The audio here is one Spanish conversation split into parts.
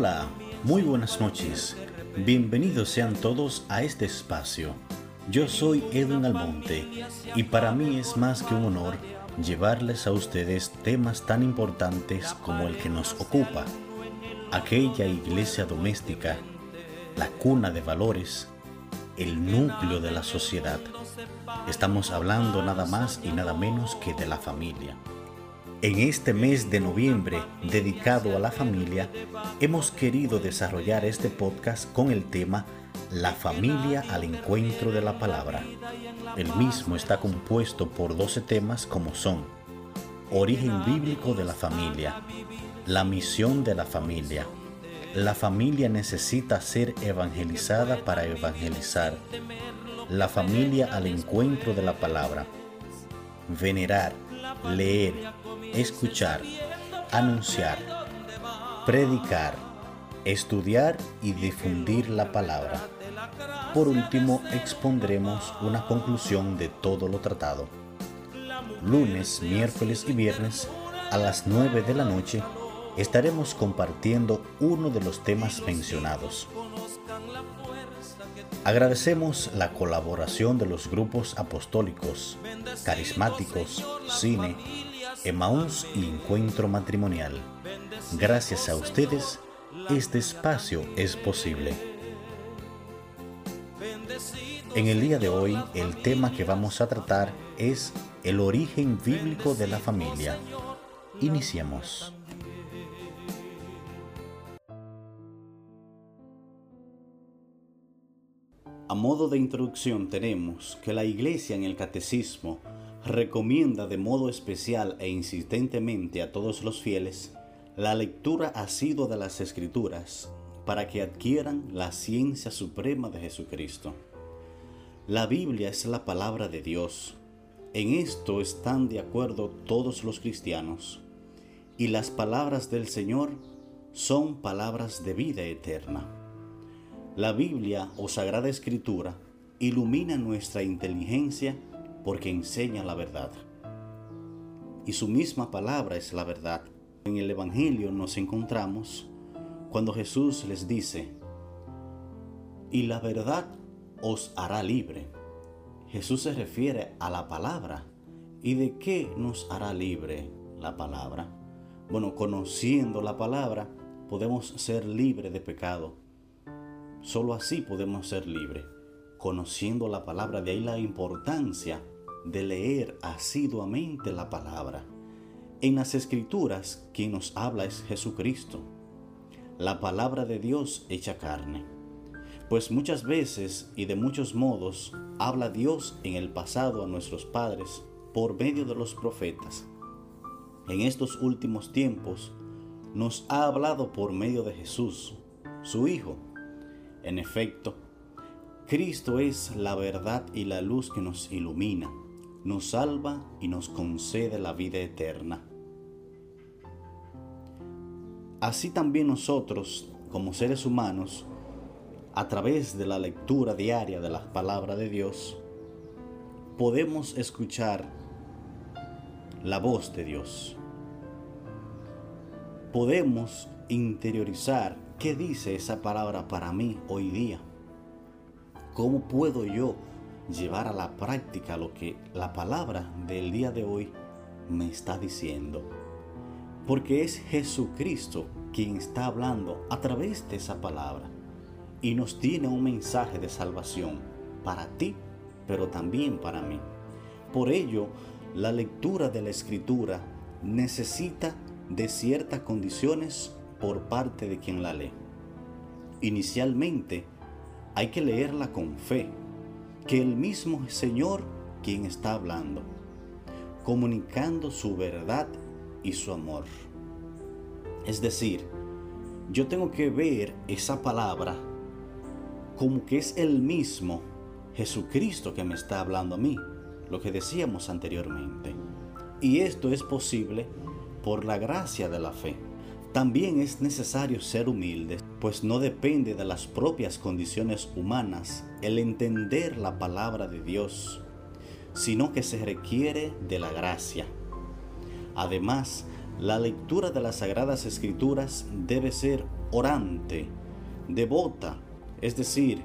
Hola, muy buenas noches. Bienvenidos sean todos a este espacio. Yo soy Edwin Almonte y para mí es más que un honor llevarles a ustedes temas tan importantes como el que nos ocupa, aquella iglesia doméstica, la cuna de valores, el núcleo de la sociedad. Estamos hablando nada más y nada menos que de la familia. En este mes de noviembre dedicado a la familia, hemos querido desarrollar este podcast con el tema La familia al encuentro de la palabra. El mismo está compuesto por 12 temas como son Origen bíblico de la familia, la misión de la familia, la familia necesita ser evangelizada para evangelizar, la familia al encuentro de la palabra, venerar, leer, escuchar, anunciar, predicar, estudiar y difundir la palabra. Por último, expondremos una conclusión de todo lo tratado. Lunes, miércoles y viernes a las 9 de la noche estaremos compartiendo uno de los temas mencionados. Agradecemos la colaboración de los grupos apostólicos, carismáticos, cine, Emaús y Encuentro Matrimonial. Gracias a ustedes, este espacio es posible. En el día de hoy, el tema que vamos a tratar es el origen bíblico de la familia. Iniciamos. A modo de introducción tenemos que la Iglesia en el Catecismo recomienda de modo especial e insistentemente a todos los fieles la lectura asidua de las Escrituras para que adquieran la ciencia suprema de Jesucristo. La Biblia es la palabra de Dios. En esto están de acuerdo todos los cristianos. Y las palabras del Señor son palabras de vida eterna. La Biblia o Sagrada Escritura ilumina nuestra inteligencia porque enseña la verdad. Y su misma palabra es la verdad. En el Evangelio nos encontramos cuando Jesús les dice, y la verdad os hará libre. Jesús se refiere a la palabra. ¿Y de qué nos hará libre la palabra? Bueno, conociendo la palabra podemos ser libres de pecado Solo así podemos ser libres, conociendo la palabra. De ahí la importancia de leer asiduamente la palabra. En las escrituras, quien nos habla es Jesucristo, la palabra de Dios hecha carne. Pues muchas veces y de muchos modos habla Dios en el pasado a nuestros padres por medio de los profetas. En estos últimos tiempos nos ha hablado por medio de Jesús, su Hijo, en efecto, Cristo es la verdad y la luz que nos ilumina, nos salva y nos concede la vida eterna. Así también nosotros, como seres humanos, a través de la lectura diaria de la palabra de Dios, podemos escuchar la voz de Dios. Podemos interiorizar ¿Qué dice esa palabra para mí hoy día? ¿Cómo puedo yo llevar a la práctica lo que la palabra del día de hoy me está diciendo? Porque es Jesucristo quien está hablando a través de esa palabra y nos tiene un mensaje de salvación para ti, pero también para mí. Por ello, la lectura de la escritura necesita de ciertas condiciones por parte de quien la lee. Inicialmente, hay que leerla con fe, que el mismo Señor quien está hablando, comunicando su verdad y su amor. Es decir, yo tengo que ver esa palabra como que es el mismo Jesucristo que me está hablando a mí, lo que decíamos anteriormente. Y esto es posible por la gracia de la fe. También es necesario ser humildes, pues no depende de las propias condiciones humanas el entender la palabra de Dios, sino que se requiere de la gracia. Además, La lectura de las Sagradas Escrituras debe ser orante, devota, es decir,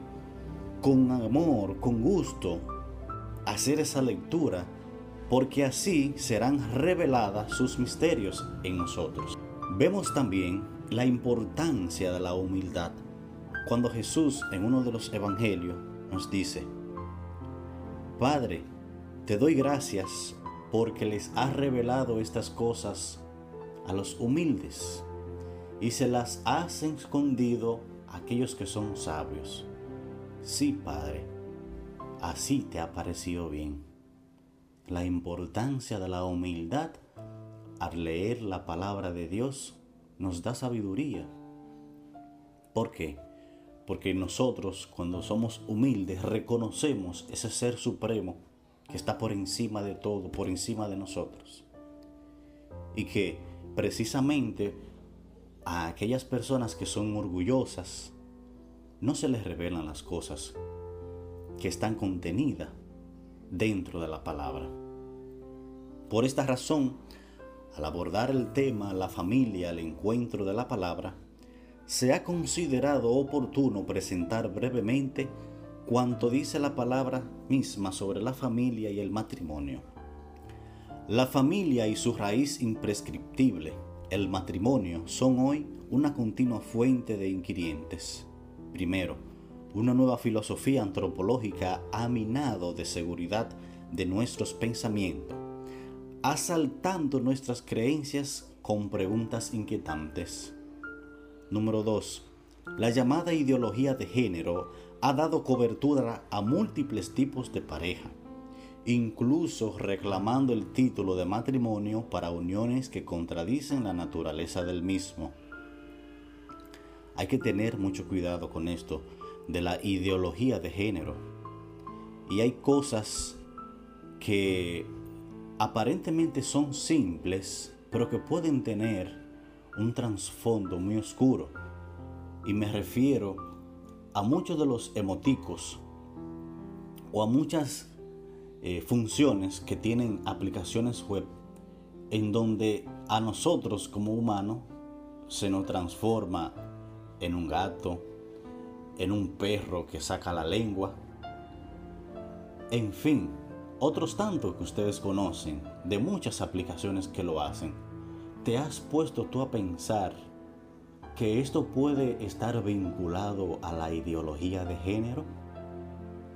con amor, con gusto, hacer esa lectura, porque así serán reveladas sus misterios en nosotros. Vemos también la importancia de la humildad cuando Jesús en uno de los evangelios nos dice, Padre, te doy gracias porque les has revelado estas cosas a los humildes y se las has escondido a aquellos que son sabios. Sí, Padre, así te ha parecido bien. La importancia de la humildad al leer la palabra de Dios nos da sabiduría. ¿Por qué? Porque nosotros cuando somos humildes reconocemos ese ser supremo que está por encima de todo, por encima de nosotros. Y que precisamente a aquellas personas que son orgullosas no se les revelan las cosas que están contenidas dentro de la palabra. Por esta razón, al abordar el tema la familia, el encuentro de la palabra, se ha considerado oportuno presentar brevemente cuanto dice la palabra misma sobre la familia y el matrimonio. La familia y su raíz imprescriptible, el matrimonio, son hoy una continua fuente de inquirientes. Primero, una nueva filosofía antropológica ha minado de seguridad de nuestros pensamientos, asaltando nuestras creencias con preguntas inquietantes. Número 2. La llamada ideología de género ha dado cobertura a múltiples tipos de pareja, incluso reclamando el título de matrimonio para uniones que contradicen la naturaleza del mismo. Hay que tener mucho cuidado con esto de la ideología de género. Y hay cosas que aparentemente son simples, pero que pueden tener un trasfondo muy oscuro. Y me refiero a muchos de los emoticos o a muchas eh, funciones que tienen aplicaciones web en donde a nosotros como humanos se nos transforma en un gato, en un perro que saca la lengua, en fin, otros tantos que ustedes conocen, de muchas aplicaciones que lo hacen. ¿Te has puesto tú a pensar que esto puede estar vinculado a la ideología de género?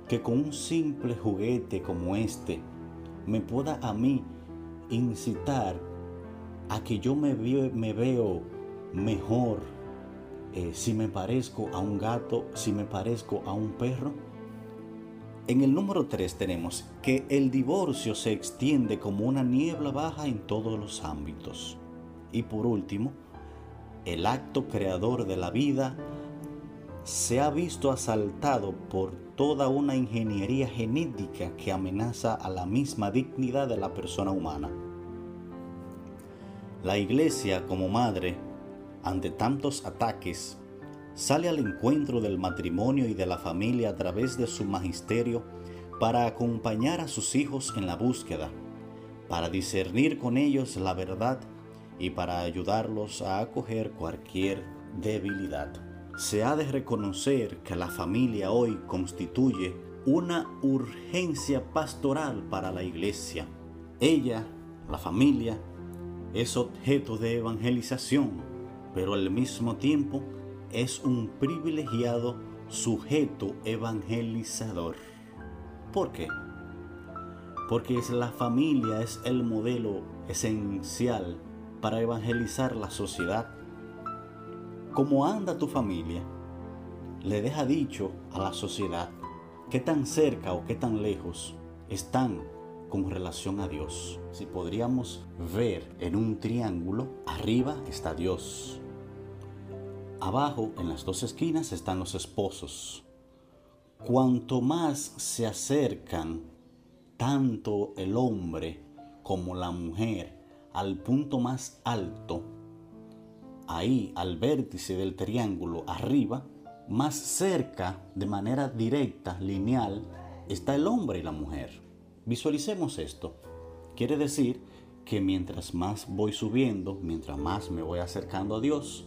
Que con un simple juguete como este me pueda a mí incitar a que yo me, veo mejor eh, si me parezco a un gato, si me parezco a un perro. En el número 3 tenemos que el divorcio se extiende como una niebla baja en todos los ámbitos. Y por último, el acto creador de la vida se ha visto asaltado por toda una ingeniería genética que amenaza a la misma dignidad de la persona humana. La iglesia como madre, ante tantos ataques, sale al encuentro del matrimonio y de la familia a través de su magisterio para acompañar a sus hijos en la búsqueda, para discernir con ellos la verdad y para ayudarlos a acoger cualquier debilidad. Se ha de reconocer que la familia hoy constituye una urgencia pastoral para la iglesia. Ella, la familia, es objeto de evangelización, pero al mismo tiempo es un privilegiado sujeto evangelizador. ¿Por qué? Porque es la familia es el modelo esencial para evangelizar la sociedad. ¿Cómo anda tu familia? Le deja dicho a la sociedad qué tan cerca o qué tan lejos están con relación a Dios. Si podríamos ver en un triángulo, arriba está Dios. Abajo, en las dos esquinas, están los esposos. Cuanto más se acercan tanto el hombre como la mujer al punto más alto, ahí al vértice del triángulo arriba, más cerca, de manera directa, lineal, está el hombre y la mujer. Visualicemos esto. Quiere decir que mientras más voy subiendo, mientras más me voy acercando a Dios,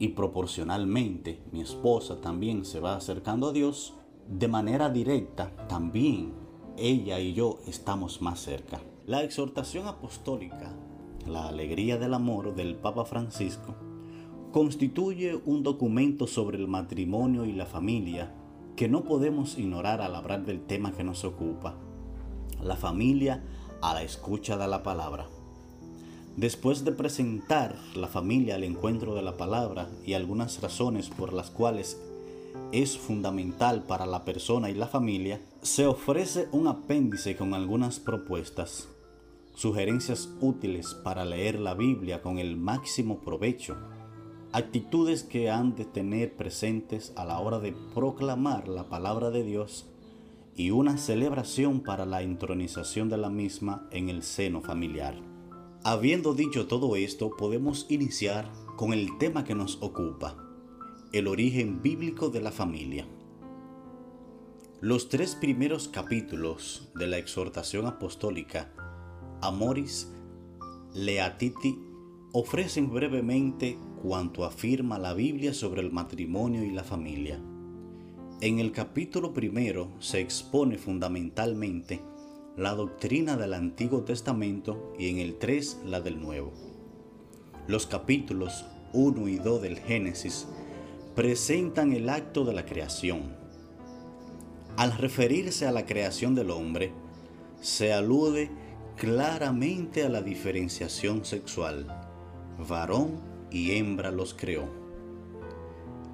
y proporcionalmente mi esposa también se va acercando a Dios, de manera directa también ella y yo estamos más cerca. La exhortación apostólica, la alegría del amor del Papa Francisco, constituye un documento sobre el matrimonio y la familia que no podemos ignorar al hablar del tema que nos ocupa, la familia a la escucha de la palabra. Después de presentar la familia al encuentro de la palabra y algunas razones por las cuales es fundamental para la persona y la familia, se ofrece un apéndice con algunas propuestas, sugerencias útiles para leer la Biblia con el máximo provecho, actitudes que han de tener presentes a la hora de proclamar la palabra de Dios y una celebración para la entronización de la misma en el seno familiar. Habiendo dicho todo esto, podemos iniciar con el tema que nos ocupa, el origen bíblico de la familia. Los tres primeros capítulos de la exhortación apostólica Amoris Leatiti ofrecen brevemente cuanto afirma la Biblia sobre el matrimonio y la familia. En el capítulo primero se expone fundamentalmente la doctrina del Antiguo Testamento y en el 3 la del Nuevo. Los capítulos 1 y 2 del Génesis presentan el acto de la creación. Al referirse a la creación del hombre, se alude claramente a la diferenciación sexual. Varón y hembra los creó.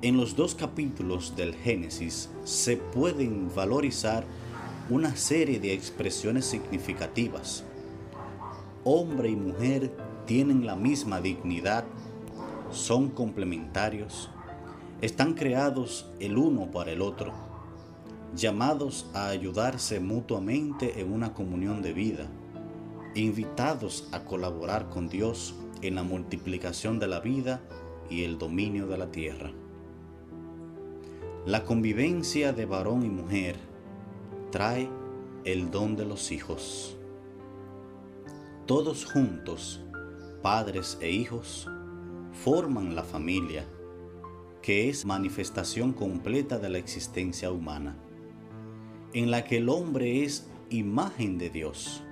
En los dos capítulos del Génesis se pueden valorizar una serie de expresiones significativas. Hombre y mujer tienen la misma dignidad, son complementarios, están creados el uno para el otro, llamados a ayudarse mutuamente en una comunión de vida, invitados a colaborar con Dios en la multiplicación de la vida y el dominio de la tierra. La convivencia de varón y mujer trae el don de los hijos. Todos juntos, padres e hijos, forman la familia, que es manifestación completa de la existencia humana, en la que el hombre es imagen de Dios.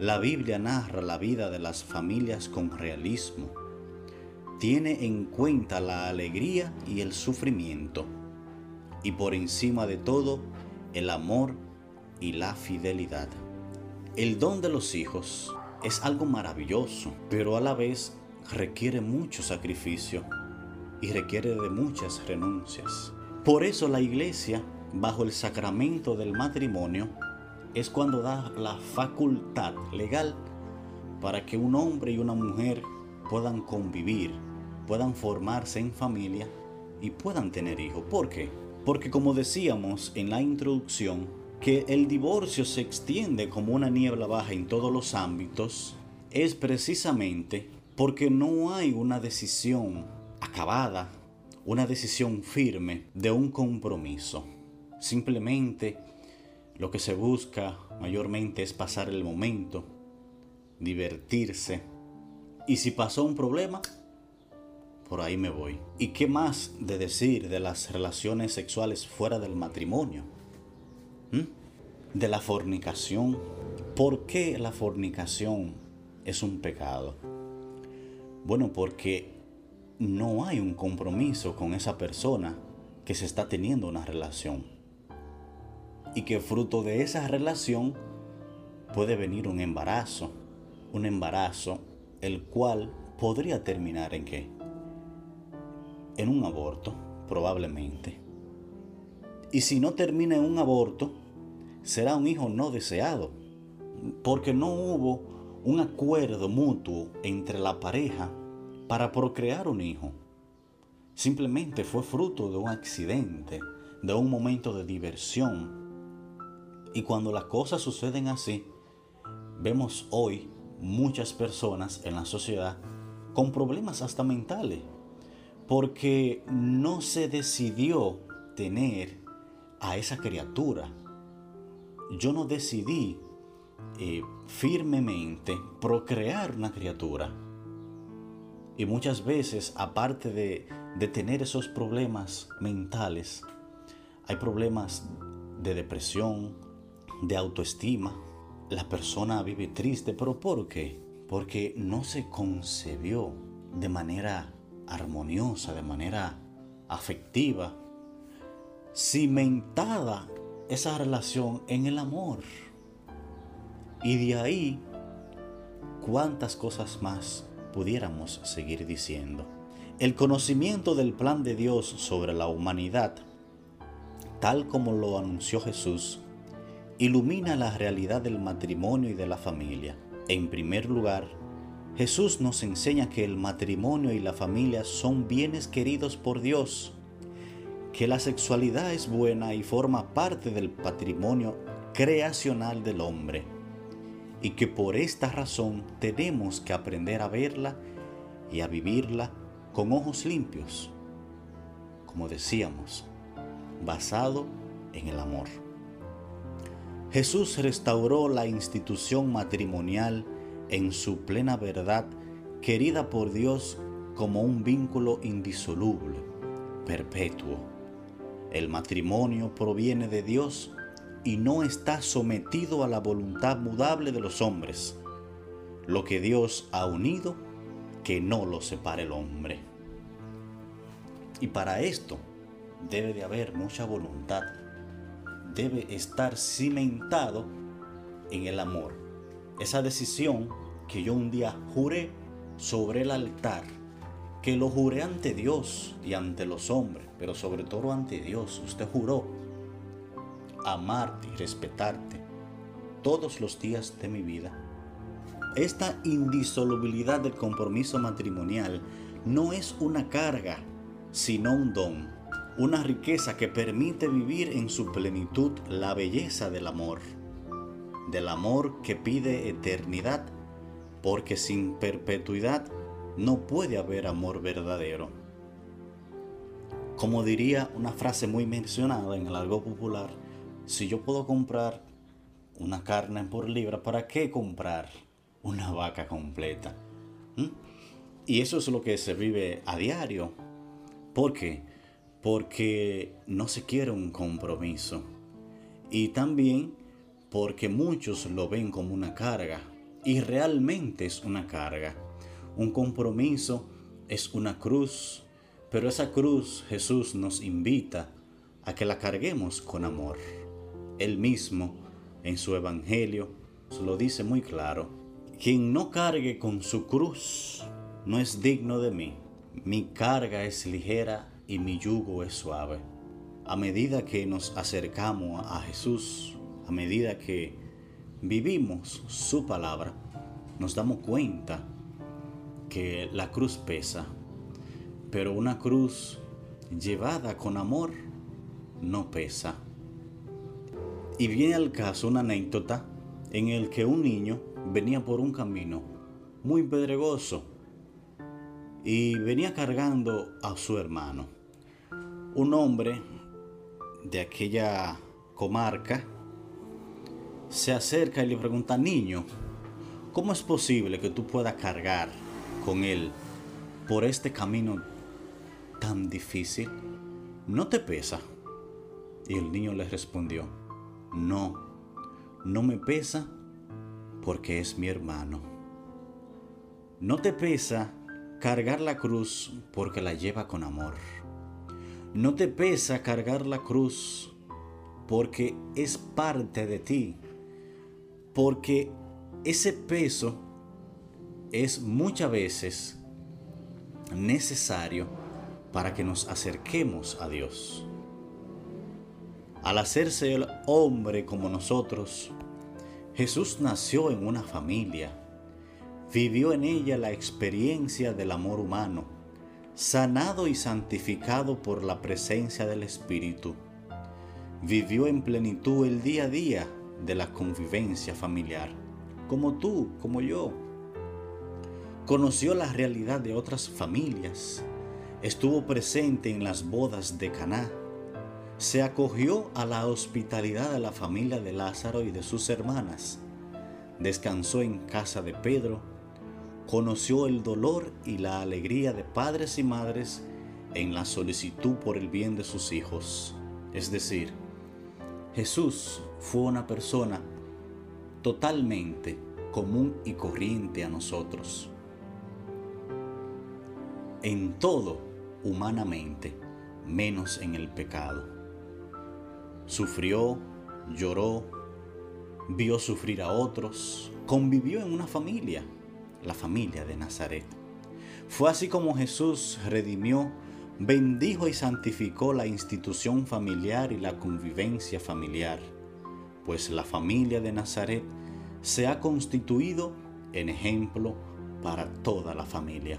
La Biblia narra la vida de las familias con realismo. Tiene en cuenta la alegría y el sufrimiento. Y por encima de todo, el amor y la fidelidad. El don de los hijos es algo maravilloso, pero a la vez requiere mucho sacrificio y requiere de muchas renuncias. Por eso la iglesia, bajo el sacramento del matrimonio, es cuando da la facultad legal para que un hombre y una mujer puedan convivir, puedan formarse en familia y puedan tener hijos. ¿Por qué? Porque como decíamos en la introducción, que el divorcio se extiende como una niebla baja en todos los ámbitos, es precisamente porque no hay una decisión acabada, una decisión firme de un compromiso. Simplemente lo que se busca mayormente es pasar el momento, divertirse. Y si pasó un problema, por ahí me voy. ¿Y qué más de decir de las relaciones sexuales fuera del matrimonio? ¿Mm? De la fornicación. ¿Por qué la fornicación es un pecado? Bueno, porque no hay un compromiso con esa persona que se está teniendo una relación. Y que fruto de esa relación puede venir un embarazo. Un embarazo el cual podría terminar en qué? En un aborto, probablemente. Y si no termina en un aborto, será un hijo no deseado, porque no hubo un acuerdo mutuo entre la pareja para procrear un hijo. Simplemente fue fruto de un accidente, de un momento de diversión. Y cuando las cosas suceden así, vemos hoy muchas personas en la sociedad con problemas hasta mentales porque no se decidió tener a esa criatura. Yo no decidí eh, firmemente procrear una criatura. Y muchas veces, aparte de, de tener esos problemas mentales, hay problemas de depresión, de autoestima. La persona vive triste, pero ¿por qué? Porque no se concebió de manera armoniosa, de manera afectiva, cimentada esa relación en el amor. Y de ahí, cuántas cosas más pudiéramos seguir diciendo. El conocimiento del plan de Dios sobre la humanidad, tal como lo anunció Jesús, ilumina la realidad del matrimonio y de la familia. En primer lugar, Jesús nos enseña que el matrimonio y la familia son bienes queridos por Dios, que la sexualidad es buena y forma parte del patrimonio creacional del hombre y que por esta razón tenemos que aprender a verla y a vivirla con ojos limpios, como decíamos, basado en el amor. Jesús restauró la institución matrimonial en su plena verdad, querida por Dios como un vínculo indisoluble, perpetuo. El matrimonio proviene de Dios y no está sometido a la voluntad mudable de los hombres. Lo que Dios ha unido, que no lo separe el hombre. Y para esto debe de haber mucha voluntad. Debe estar cimentado en el amor. Esa decisión que yo un día juré sobre el altar, que lo juré ante Dios y ante los hombres, pero sobre todo ante Dios. Usted juró amarte y respetarte todos los días de mi vida. Esta indisolubilidad del compromiso matrimonial no es una carga, sino un don, una riqueza que permite vivir en su plenitud la belleza del amor, del amor que pide eternidad, porque sin perpetuidad no puede haber amor verdadero. Como diría una frase muy mencionada en el algo popular, si yo puedo comprar una carne por libra, ¿para qué comprar una vaca completa? ¿Mm? Y eso es lo que se vive a diario. ¿Por qué? Porque no se quiere un compromiso. Y también porque muchos lo ven como una carga. Y realmente es una carga. Un compromiso es una cruz. Pero esa cruz Jesús nos invita a que la carguemos con amor. Él mismo, en su Evangelio, lo dice muy claro. Quien no cargue con su cruz no es digno de mí. Mi carga es ligera y mi yugo es suave. A medida que nos acercamos a Jesús, a medida que vivimos su palabra, nos damos cuenta que la cruz pesa, pero una cruz llevada con amor no pesa. Y viene al caso una anécdota en el que un niño venía por un camino muy pedregoso y venía cargando a su hermano. Un hombre de aquella comarca se acerca y le pregunta, niño, ¿cómo es posible que tú puedas cargar con él por este camino tan difícil? ¿No te pesa? Y el niño le respondió, no, no me pesa porque es mi hermano. No te pesa cargar la cruz porque la lleva con amor. No te pesa cargar la cruz porque es parte de ti. Porque ese peso es muchas veces necesario para que nos acerquemos a Dios. Al hacerse el hombre como nosotros, Jesús nació en una familia, vivió en ella la experiencia del amor humano, sanado y santificado por la presencia del Espíritu. Vivió en plenitud el día a día de la convivencia familiar, como tú, como yo. Conoció la realidad de otras familias, estuvo presente en las bodas de Caná se acogió a la hospitalidad de la familia de Lázaro y de sus hermanas. descansó en casa de Pedro, conoció el dolor y la alegría de padres y madres en la solicitud por el bien de sus hijos. Es decir, Jesús fue una persona totalmente común y corriente a nosotros. En todo, humanamente, menos en el pecado. Sufrió, lloró, vio sufrir a otros, convivió en una familia, la familia de Nazaret. Fue así como Jesús redimió, bendijo y santificó la institución familiar y la convivencia familiar, pues la familia de Nazaret se ha constituido en ejemplo para toda la familia.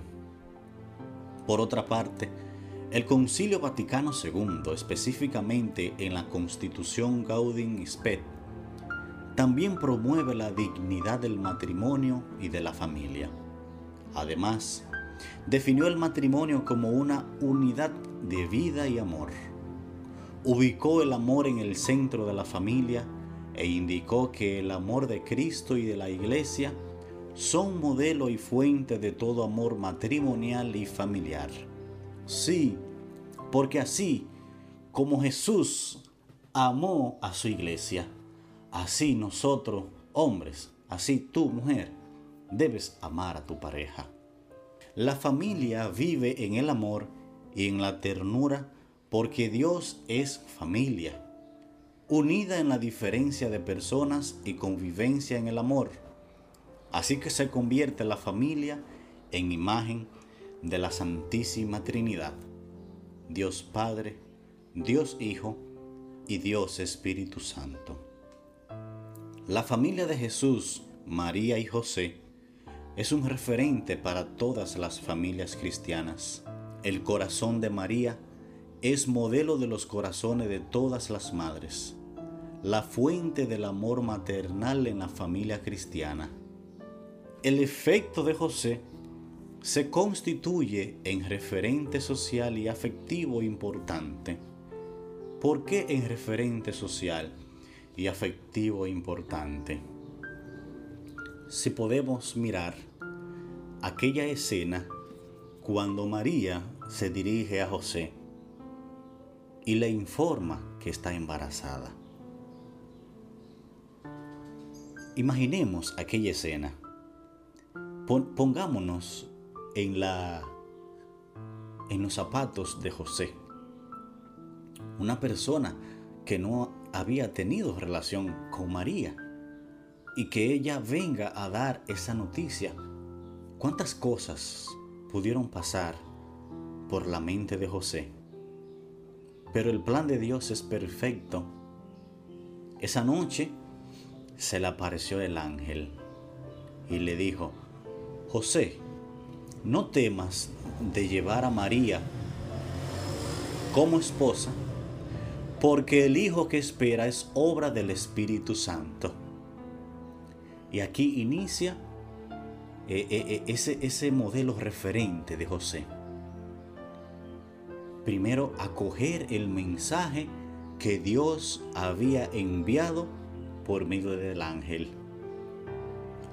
Por otra parte, el Concilio Vaticano II, específicamente en la Constitución Gaudium Spet, también promueve la dignidad del matrimonio y de la familia. Además, definió el matrimonio como una unidad de vida y amor. Ubicó el amor en el centro de la familia e indicó que el amor de Cristo y de la Iglesia son modelo y fuente de todo amor matrimonial y familiar. Sí, porque así como Jesús amó a su iglesia, así nosotros, hombres, así tú, mujer, debes amar a tu pareja. La familia vive en el amor y en la ternura porque Dios es familia, unida en la diferencia de personas y convivencia en el amor. Así que se convierte la familia en imagen de la Santísima Trinidad, Dios Padre, Dios Hijo y Dios Espíritu Santo. La familia de Jesús, María y José es un referente para todas las familias cristianas. El corazón de María es modelo de los corazones de todas las madres, la fuente del amor maternal en la familia cristiana. El efecto de José se constituye en referente social y afectivo importante. ¿Por qué en referente social y afectivo importante? Si podemos mirar aquella escena cuando María se dirige a José y le informa que está embarazada. Imaginemos aquella escena. Pongámonos en, la, en los zapatos de José. Una persona que no había tenido relación con María y que ella venga a dar esa noticia. ¿Cuántas cosas pudieron pasar por la mente de José? Pero el plan de Dios es perfecto. Esa noche se le apareció el ángel y le dijo, José, no temas de llevar a María como esposa, porque el Hijo que espera es obra del Espíritu Santo. Y aquí inicia eh, eh, eh, ese, ese modelo referente de José. Primero, acoger el mensaje que Dios había enviado por medio del ángel.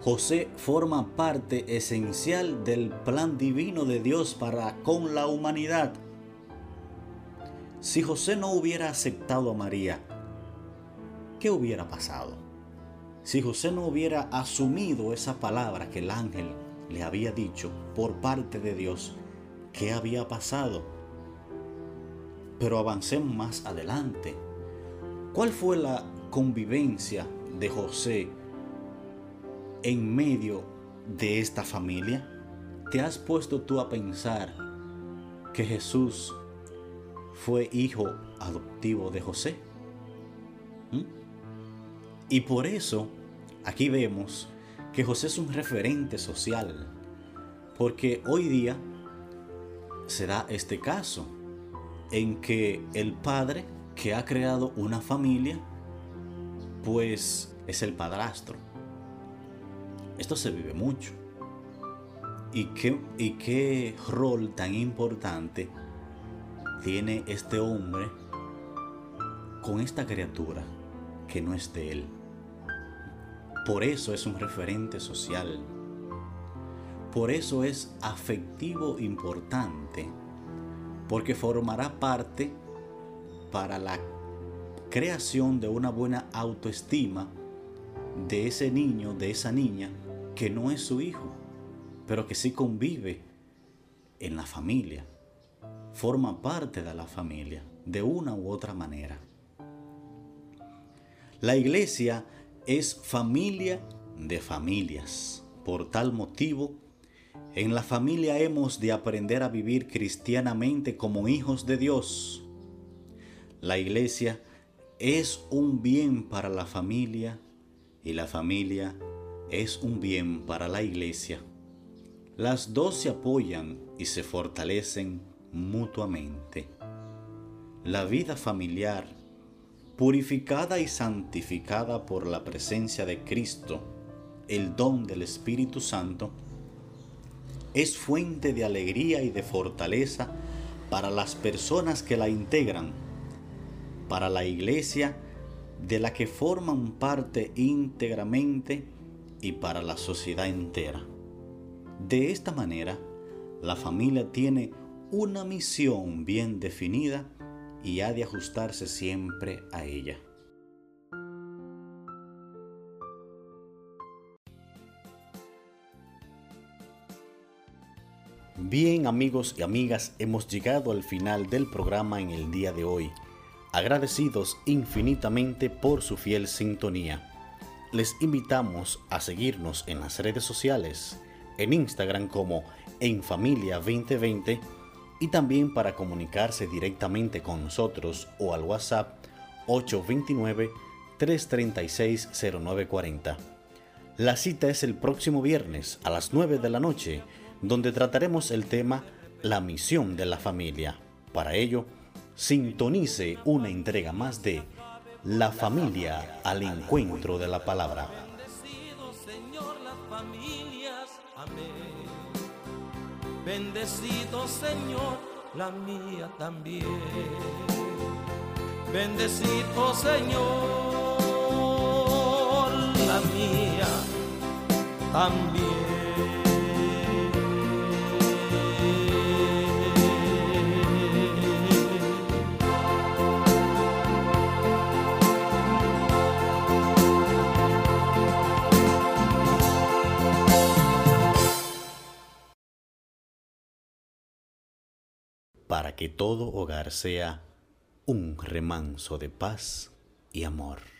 José forma parte esencial del plan divino de Dios para con la humanidad. Si José no hubiera aceptado a María, ¿qué hubiera pasado? Si José no hubiera asumido esa palabra que el ángel le había dicho por parte de Dios, ¿qué había pasado? Pero avancemos más adelante. ¿Cuál fue la convivencia de José en medio de esta familia? ¿Te has puesto tú a pensar que Jesús fue hijo adoptivo de José? ¿Mm? Y por eso aquí vemos que José es un referente social, porque hoy día se da este caso en que el padre que ha creado una familia, pues es el padrastro. Esto se vive mucho. ¿Y qué, ¿Y qué rol tan importante tiene este hombre con esta criatura que no es de él? Por eso es un referente social. Por eso es afectivo importante. Porque formará parte para la creación de una buena autoestima de ese niño, de esa niña, que no es su hijo, pero que sí convive en la familia, forma parte de la familia, de una u otra manera. La iglesia es familia de familias. Por tal motivo, en la familia hemos de aprender a vivir cristianamente como hijos de Dios. La iglesia es un bien para la familia y la familia es un bien para la iglesia. Las dos se apoyan y se fortalecen mutuamente. La vida familiar, purificada y santificada por la presencia de Cristo, el don del Espíritu Santo, es fuente de alegría y de fortaleza para las personas que la integran para la iglesia de la que forman parte íntegramente y para la sociedad entera. De esta manera, la familia tiene una misión bien definida y ha de ajustarse siempre a ella. Bien amigos y amigas, hemos llegado al final del programa en el día de hoy agradecidos infinitamente por su fiel sintonía. Les invitamos a seguirnos en las redes sociales, en Instagram como En Familia 2020 y también para comunicarse directamente con nosotros o al WhatsApp 829-336-0940. La cita es el próximo viernes a las 9 de la noche, donde trataremos el tema La misión de la familia. Para ello, sintonice una entrega más de La familia al encuentro de la palabra. Bendecido Señor las familias, amén. Bendecido Señor la mía también. Bendecido Señor la mía también. Que todo hogar sea un remanso de paz y amor.